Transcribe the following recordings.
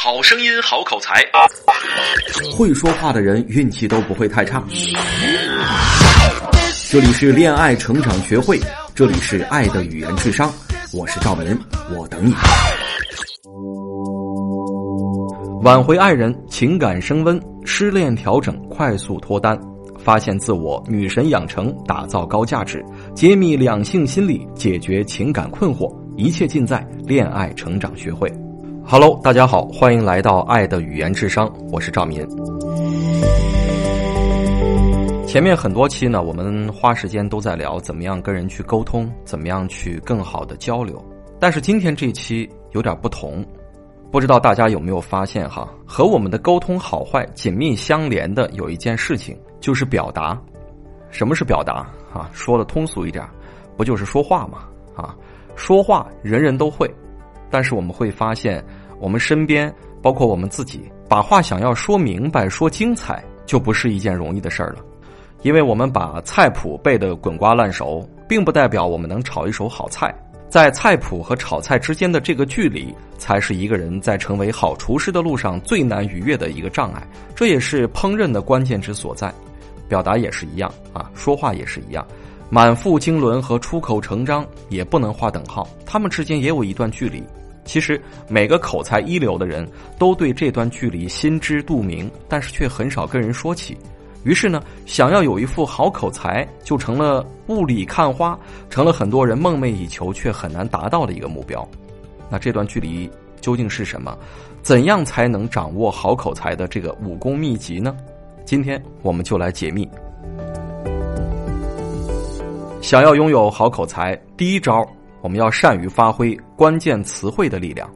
好声音，好口才，会说话的人运气都不会太差。这里是恋爱成长学会，这里是爱的语言智商，我是赵文，我等你。挽回爱人，情感升温，失恋调整，快速脱单，发现自我，女神养成，打造高价值，揭秘两性心理，解决情感困惑，一切尽在恋爱成长学会。Hello，大家好，欢迎来到爱的语言智商，我是赵民。前面很多期呢，我们花时间都在聊怎么样跟人去沟通，怎么样去更好的交流。但是今天这期有点不同，不知道大家有没有发现哈？和我们的沟通好坏紧密相连的有一件事情，就是表达。什么是表达啊？说的通俗一点，不就是说话吗？啊，说话人人都会。但是我们会发现，我们身边，包括我们自己，把话想要说明白、说精彩，就不是一件容易的事儿了。因为我们把菜谱背得滚瓜烂熟，并不代表我们能炒一手好菜。在菜谱和炒菜之间的这个距离，才是一个人在成为好厨师的路上最难逾越的一个障碍。这也是烹饪的关键之所在。表达也是一样啊，说话也是一样。满腹经纶和出口成章也不能划等号，他们之间也有一段距离。其实每个口才一流的人都对这段距离心知肚明，但是却很少跟人说起。于是呢，想要有一副好口才，就成了雾里看花，成了很多人梦寐以求却很难达到的一个目标。那这段距离究竟是什么？怎样才能掌握好口才的这个武功秘籍呢？今天我们就来解密。想要拥有好口才，第一招。我们要善于发挥关键词汇的力量。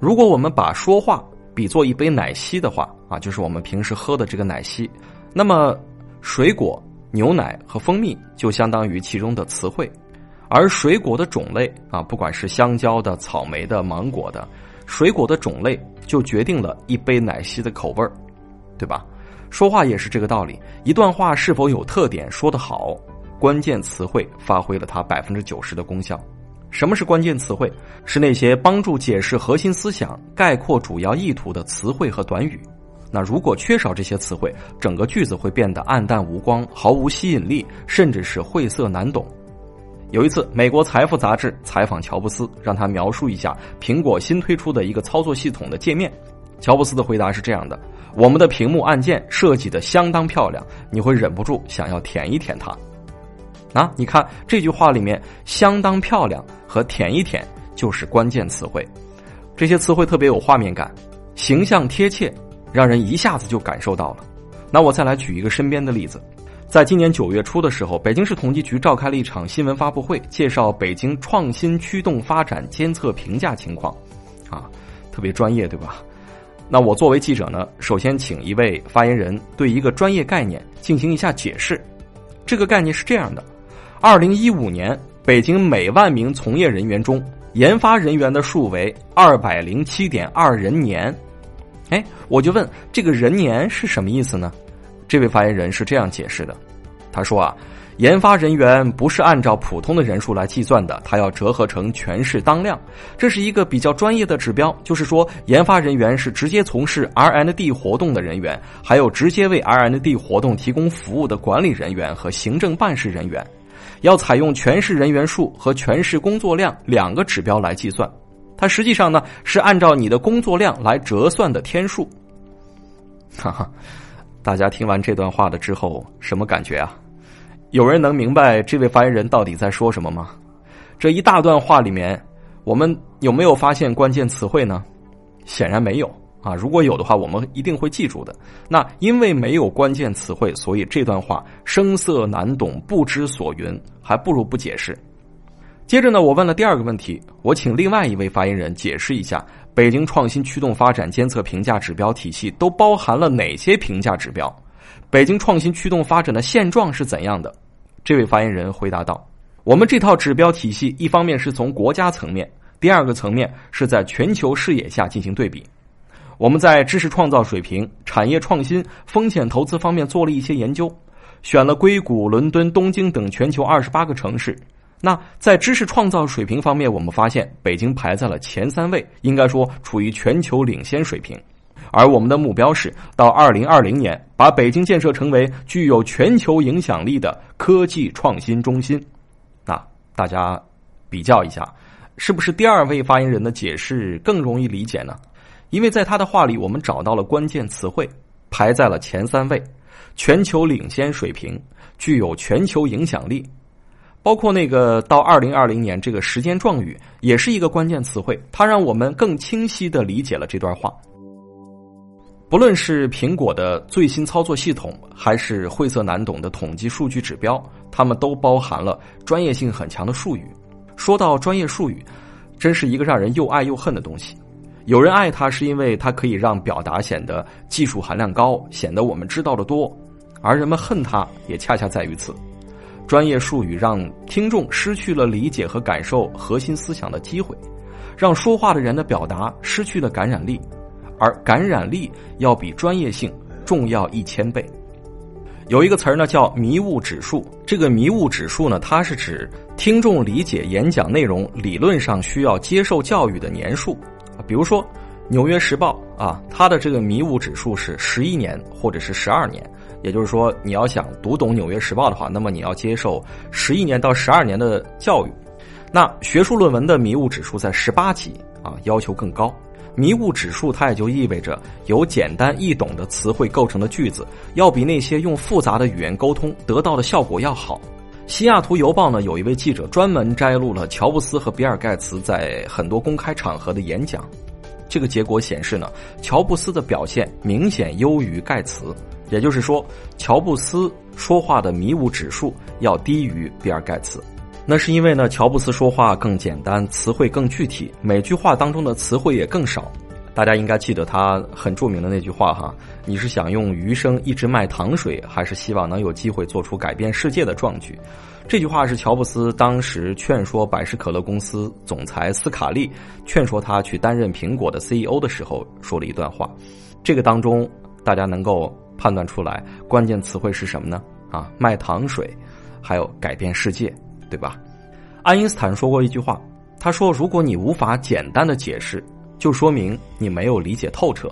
如果我们把说话比作一杯奶昔的话，啊，就是我们平时喝的这个奶昔，那么水果、牛奶和蜂蜜就相当于其中的词汇，而水果的种类啊，不管是香蕉的、草莓的、芒果的，水果的种类就决定了一杯奶昔的口味儿，对吧？说话也是这个道理，一段话是否有特点，说得好，关键词汇发挥了它百分之九十的功效。什么是关键词汇？是那些帮助解释核心思想、概括主要意图的词汇和短语。那如果缺少这些词汇，整个句子会变得暗淡无光、毫无吸引力，甚至是晦涩难懂。有一次，美国财富杂志采访乔布斯，让他描述一下苹果新推出的一个操作系统的界面。乔布斯的回答是这样的：“我们的屏幕按键设计的相当漂亮，你会忍不住想要舔一舔它。”啊，你看这句话里面“相当漂亮”和“舔一舔”就是关键词汇，这些词汇特别有画面感，形象贴切，让人一下子就感受到了。那我再来举一个身边的例子，在今年九月初的时候，北京市统计局召开了一场新闻发布会，介绍北京创新驱动发展监测评价情况，啊，特别专业，对吧？那我作为记者呢，首先请一位发言人对一个专业概念进行一下解释，这个概念是这样的。二零一五年，北京每万名从业人员中，研发人员的数为二百零七点二人年。哎，我就问这个人年是什么意思呢？这位发言人是这样解释的，他说啊，研发人员不是按照普通的人数来计算的，他要折合成全市当量，这是一个比较专业的指标。就是说，研发人员是直接从事 R&D 活动的人员，还有直接为 R&D 活动提供服务的管理人员和行政办事人员。要采用全市人员数和全市工作量两个指标来计算，它实际上呢是按照你的工作量来折算的天数。哈哈，大家听完这段话的之后什么感觉啊？有人能明白这位发言人到底在说什么吗？这一大段话里面，我们有没有发现关键词汇呢？显然没有。啊，如果有的话，我们一定会记住的。那因为没有关键词汇，所以这段话声色难懂，不知所云，还不如不解释。接着呢，我问了第二个问题，我请另外一位发言人解释一下北京创新驱动发展监测评价指标体系都包含了哪些评价指标？北京创新驱动发展的现状是怎样的？这位发言人回答道：“我们这套指标体系，一方面是从国家层面，第二个层面是在全球视野下进行对比。”我们在知识创造水平、产业创新、风险投资方面做了一些研究，选了硅谷、伦敦、东京等全球二十八个城市，那在知识创造水平方面，我们发现北京排在了前三位，应该说处于全球领先水平。而我们的目标是到二零二零年，把北京建设成为具有全球影响力的科技创新中心。那大家比较一下，是不是第二位发言人的解释更容易理解呢？因为在他的话里，我们找到了关键词汇，排在了前三位，全球领先水平，具有全球影响力。包括那个到二零二零年这个时间状语，也是一个关键词汇，它让我们更清晰的理解了这段话。不论是苹果的最新操作系统，还是晦涩难懂的统计数据指标，它们都包含了专业性很强的术语。说到专业术语，真是一个让人又爱又恨的东西。有人爱它，是因为它可以让表达显得技术含量高，显得我们知道的多；而人们恨它，也恰恰在于此。专业术语让听众失去了理解和感受核心思想的机会，让说话的人的表达失去了感染力，而感染力要比专业性重要一千倍。有一个词儿呢叫迷雾指数，这个迷雾指数呢，它是指听众理解演讲内容理论上需要接受教育的年数。比如说，《纽约时报》啊，它的这个迷雾指数是十一年或者是十二年。也就是说，你要想读懂《纽约时报》的话，那么你要接受十一年到十二年的教育。那学术论文的迷雾指数在十八级啊，要求更高。迷雾指数它也就意味着由简单易懂的词汇构成的句子，要比那些用复杂的语言沟通得到的效果要好。西雅图邮报呢，有一位记者专门摘录了乔布斯和比尔盖茨在很多公开场合的演讲，这个结果显示呢，乔布斯的表现明显优于盖茨。也就是说，乔布斯说话的迷雾指数要低于比尔盖茨，那是因为呢，乔布斯说话更简单，词汇更具体，每句话当中的词汇也更少。大家应该记得他很著名的那句话哈：“你是想用余生一直卖糖水，还是希望能有机会做出改变世界的壮举？”这句话是乔布斯当时劝说百事可乐公司总裁斯卡利劝说他去担任苹果的 CEO 的时候说了一段话。这个当中，大家能够。判断出来关键词汇是什么呢？啊，卖糖水，还有改变世界，对吧？爱因斯坦说过一句话，他说：“如果你无法简单的解释，就说明你没有理解透彻。”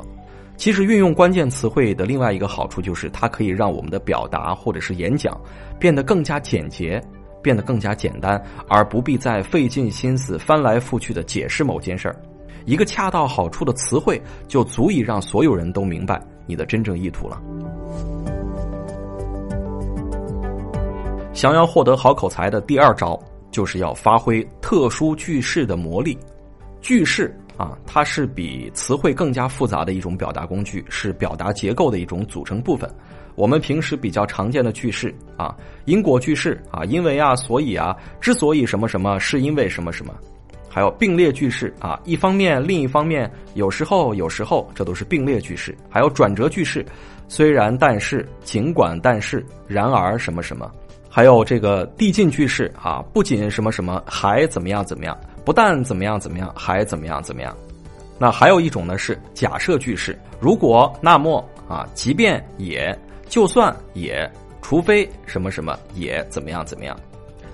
其实运用关键词汇的另外一个好处就是，它可以让我们的表达或者是演讲变得更加简洁，变得更加简单，而不必再费尽心思翻来覆去的解释某件事儿。一个恰到好处的词汇，就足以让所有人都明白。你的真正意图了。想要获得好口才的第二招，就是要发挥特殊句式的魔力。句式啊，它是比词汇更加复杂的一种表达工具，是表达结构的一种组成部分。我们平时比较常见的句式啊，因果句式啊，因为啊，所以啊，之所以什么什么，是因为什么什么。还有并列句式啊，一方面，另一方面，有时候，有时候，这都是并列句式。还有转折句式，虽然，但是，尽管，但是，然而，什么什么。还有这个递进句式啊，不仅什么什么，还怎么样怎么样，不但怎么样怎么样，还怎么样怎么样。那还有一种呢是假设句式，如果，那么啊，即便，也，就算，也，除非什么什么，也怎么样怎么样。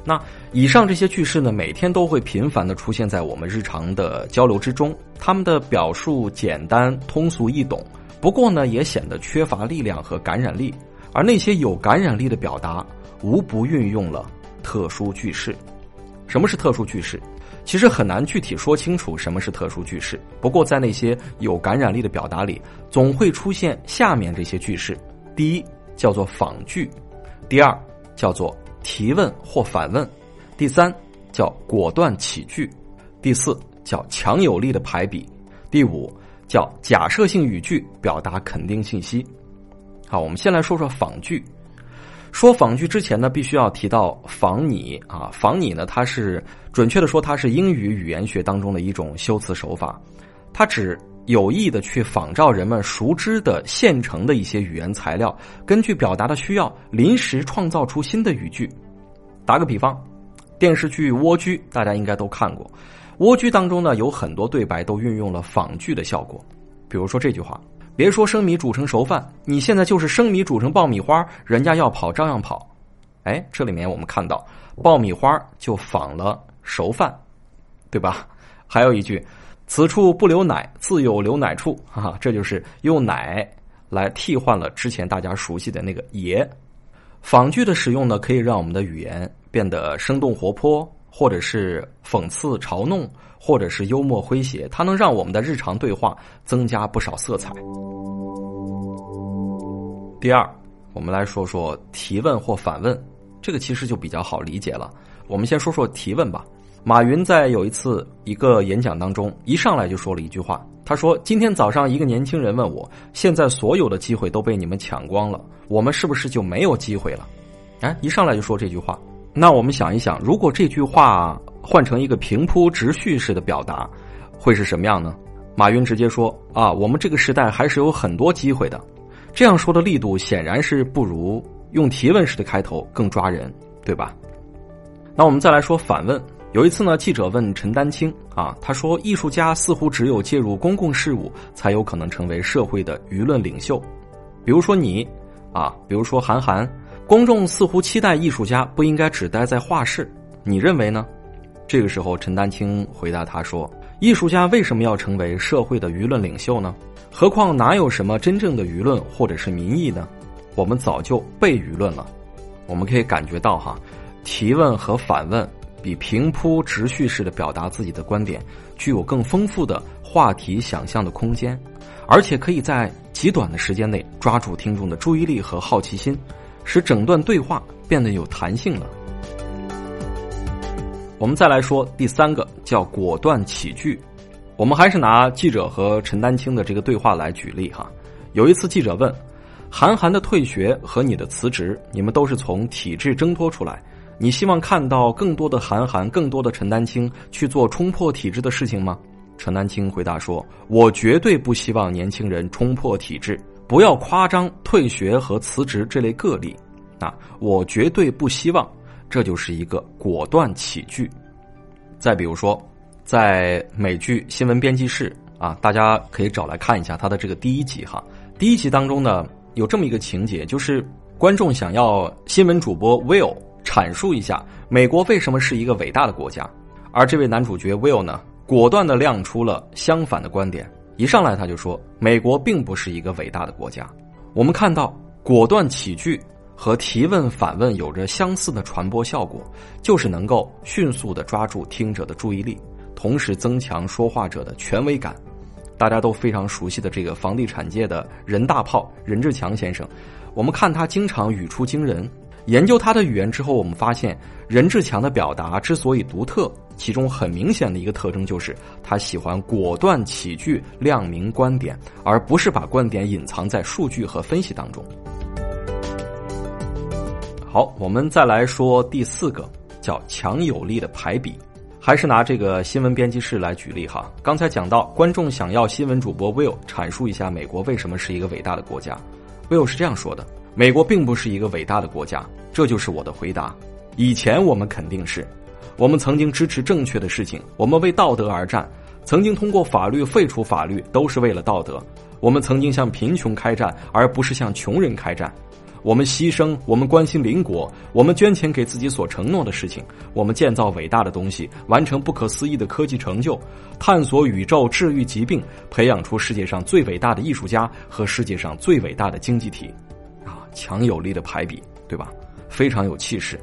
那以上这些句式呢，每天都会频繁的出现在我们日常的交流之中。他们的表述简单通俗易懂，不过呢，也显得缺乏力量和感染力。而那些有感染力的表达，无不运用了特殊句式。什么是特殊句式？其实很难具体说清楚什么是特殊句式。不过在那些有感染力的表达里，总会出现下面这些句式：第一，叫做仿句；第二，叫做。提问或反问，第三叫果断起句，第四叫强有力的排比，第五叫假设性语句表达肯定信息。好，我们先来说说仿句。说仿句之前呢，必须要提到仿拟啊。仿拟呢，它是准确的说，它是英语语言学当中的一种修辞手法，它指。有意的去仿照人们熟知的现成的一些语言材料，根据表达的需要，临时创造出新的语句。打个比方，电视剧《蜗居》大家应该都看过，《蜗居》当中呢有很多对白都运用了仿句的效果。比如说这句话：“别说生米煮成熟饭，你现在就是生米煮成爆米花，人家要跑照样跑。”哎，这里面我们看到爆米花就仿了熟饭，对吧？还有一句“此处不留奶，自有留奶处”，哈哈，这就是用奶来替换了之前大家熟悉的那个“爷”。仿句的使用呢，可以让我们的语言变得生动活泼，或者是讽刺嘲弄，或者是幽默诙谐，它能让我们的日常对话增加不少色彩。第二，我们来说说提问或反问，这个其实就比较好理解了。我们先说说提问吧。马云在有一次一个演讲当中，一上来就说了一句话。他说：“今天早上一个年轻人问我，现在所有的机会都被你们抢光了，我们是不是就没有机会了？”哎，一上来就说这句话。那我们想一想，如果这句话换成一个平铺直叙式的表达，会是什么样呢？马云直接说：“啊，我们这个时代还是有很多机会的。”这样说的力度显然是不如用提问式的开头更抓人，对吧？那我们再来说反问。有一次呢，记者问陈丹青啊，他说：“艺术家似乎只有介入公共事务，才有可能成为社会的舆论领袖。比如说你，啊，比如说韩寒，公众似乎期待艺术家不应该只待在画室，你认为呢？”这个时候，陈丹青回答他说：“艺术家为什么要成为社会的舆论领袖呢？何况哪有什么真正的舆论或者是民意呢？我们早就被舆论了。我们可以感觉到哈，提问和反问。”比平铺直叙式的表达自己的观点，具有更丰富的话题想象的空间，而且可以在极短的时间内抓住听众的注意力和好奇心，使整段对话变得有弹性了。我们再来说第三个，叫果断起句。我们还是拿记者和陈丹青的这个对话来举例哈。有一次记者问：“韩寒的退学和你的辞职，你们都是从体制挣脱出来。”你希望看到更多的韩寒、更多的陈丹青去做冲破体制的事情吗？陈丹青回答说：“我绝对不希望年轻人冲破体制，不要夸张退学和辞职这类个例。啊，我绝对不希望，这就是一个果断起句。再比如说，在美剧《新闻编辑室》啊，大家可以找来看一下它的这个第一集哈。第一集当中呢，有这么一个情节，就是观众想要新闻主播 Will。阐述一下美国为什么是一个伟大的国家，而这位男主角 Will 呢，果断的亮出了相反的观点。一上来他就说，美国并不是一个伟大的国家。我们看到，果断起句和提问反问有着相似的传播效果，就是能够迅速的抓住听者的注意力，同时增强说话者的权威感。大家都非常熟悉的这个房地产界的任大炮任志强先生，我们看他经常语出惊人。研究他的语言之后，我们发现任志强的表达之所以独特，其中很明显的一个特征就是他喜欢果断起句，亮明观点，而不是把观点隐藏在数据和分析当中。好，我们再来说第四个，叫强有力的排比，还是拿这个新闻编辑室来举例哈。刚才讲到，观众想要新闻主播 Will 阐述一下美国为什么是一个伟大的国家，Will 是这样说的。美国并不是一个伟大的国家，这就是我的回答。以前我们肯定是，我们曾经支持正确的事情，我们为道德而战，曾经通过法律废除法律，都是为了道德。我们曾经向贫穷开战，而不是向穷人开战。我们牺牲，我们关心邻国，我们捐钱给自己所承诺的事情，我们建造伟大的东西，完成不可思议的科技成就，探索宇宙，治愈疾病，培养出世界上最伟大的艺术家和世界上最伟大的经济体。强有力的排比，对吧？非常有气势。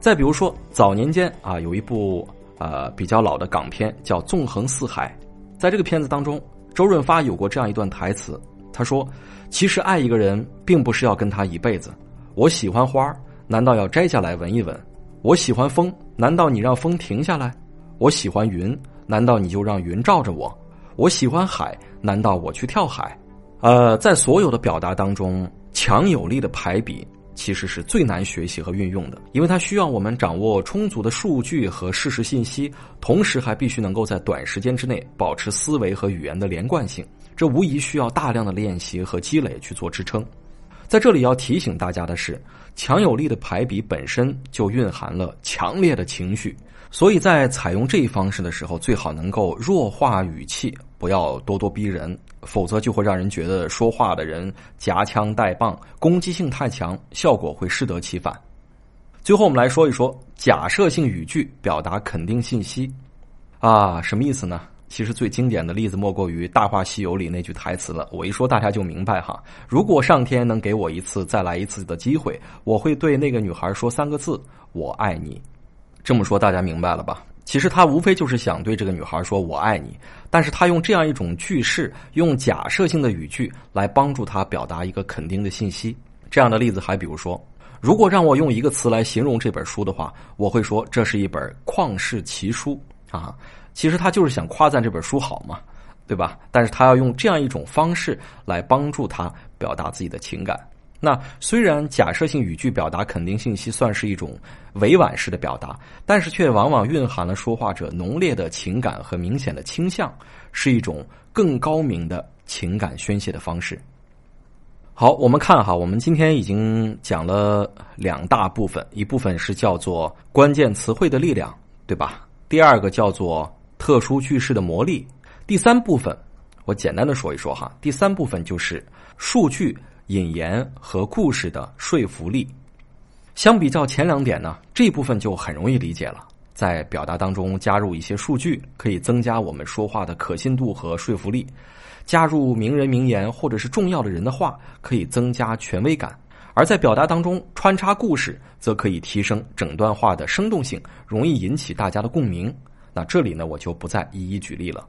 再比如说，早年间啊，有一部呃比较老的港片叫《纵横四海》。在这个片子当中，周润发有过这样一段台词，他说：“其实爱一个人，并不是要跟他一辈子。我喜欢花，难道要摘下来闻一闻？我喜欢风，难道你让风停下来？我喜欢云，难道你就让云罩着我？我喜欢海，难道我去跳海？呃，在所有的表达当中。”强有力的排比其实是最难学习和运用的，因为它需要我们掌握充足的数据和事实信息，同时还必须能够在短时间之内保持思维和语言的连贯性。这无疑需要大量的练习和积累去做支撑。在这里要提醒大家的是，强有力的排比本身就蕴含了强烈的情绪，所以在采用这一方式的时候，最好能够弱化语气，不要咄咄逼人。否则就会让人觉得说话的人夹枪带棒，攻击性太强，效果会适得其反。最后，我们来说一说假设性语句表达肯定信息啊，什么意思呢？其实最经典的例子莫过于《大话西游》里那句台词了。我一说大家就明白哈。如果上天能给我一次再来一次的机会，我会对那个女孩说三个字：“我爱你。”这么说大家明白了吧？其实他无非就是想对这个女孩说“我爱你”，但是他用这样一种句式，用假设性的语句来帮助他表达一个肯定的信息。这样的例子还比如说，如果让我用一个词来形容这本书的话，我会说这是一本旷世奇书啊。其实他就是想夸赞这本书好嘛，对吧？但是他要用这样一种方式来帮助他表达自己的情感。那虽然假设性语句表达肯定信息算是一种委婉式的表达，但是却往往蕴含了说话者浓烈的情感和明显的倾向，是一种更高明的情感宣泄的方式。好，我们看哈，我们今天已经讲了两大部分，一部分是叫做关键词汇的力量，对吧？第二个叫做。特殊句式的魔力。第三部分，我简单的说一说哈。第三部分就是数据、引言和故事的说服力。相比较前两点呢，这部分就很容易理解了。在表达当中加入一些数据，可以增加我们说话的可信度和说服力；加入名人名言或者是重要的人的话，可以增加权威感；而在表达当中穿插故事，则可以提升整段话的生动性，容易引起大家的共鸣。那这里呢，我就不再一一举例了。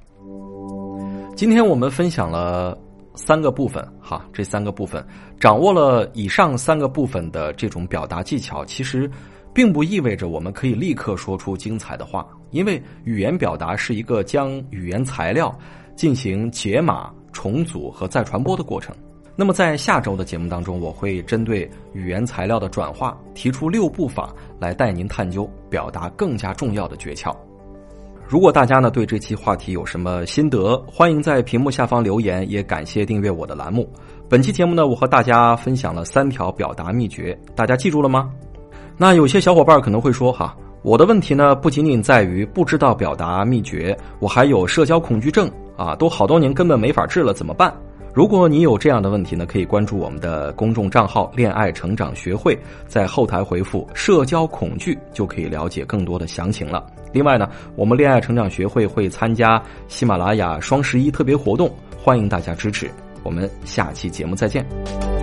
今天我们分享了三个部分，哈，这三个部分掌握了以上三个部分的这种表达技巧，其实并不意味着我们可以立刻说出精彩的话，因为语言表达是一个将语言材料进行解码、重组和再传播的过程。那么在下周的节目当中，我会针对语言材料的转化，提出六步法来带您探究表达更加重要的诀窍。如果大家呢对这期话题有什么心得，欢迎在屏幕下方留言，也感谢订阅我的栏目。本期节目呢，我和大家分享了三条表达秘诀，大家记住了吗？那有些小伙伴可能会说哈，我的问题呢不仅仅在于不知道表达秘诀，我还有社交恐惧症啊，都好多年根本没法治了，怎么办？如果你有这样的问题呢，可以关注我们的公众账号“恋爱成长学会”，在后台回复“社交恐惧”就可以了解更多的详情了。另外呢，我们恋爱成长学会会参加喜马拉雅双十一特别活动，欢迎大家支持。我们下期节目再见。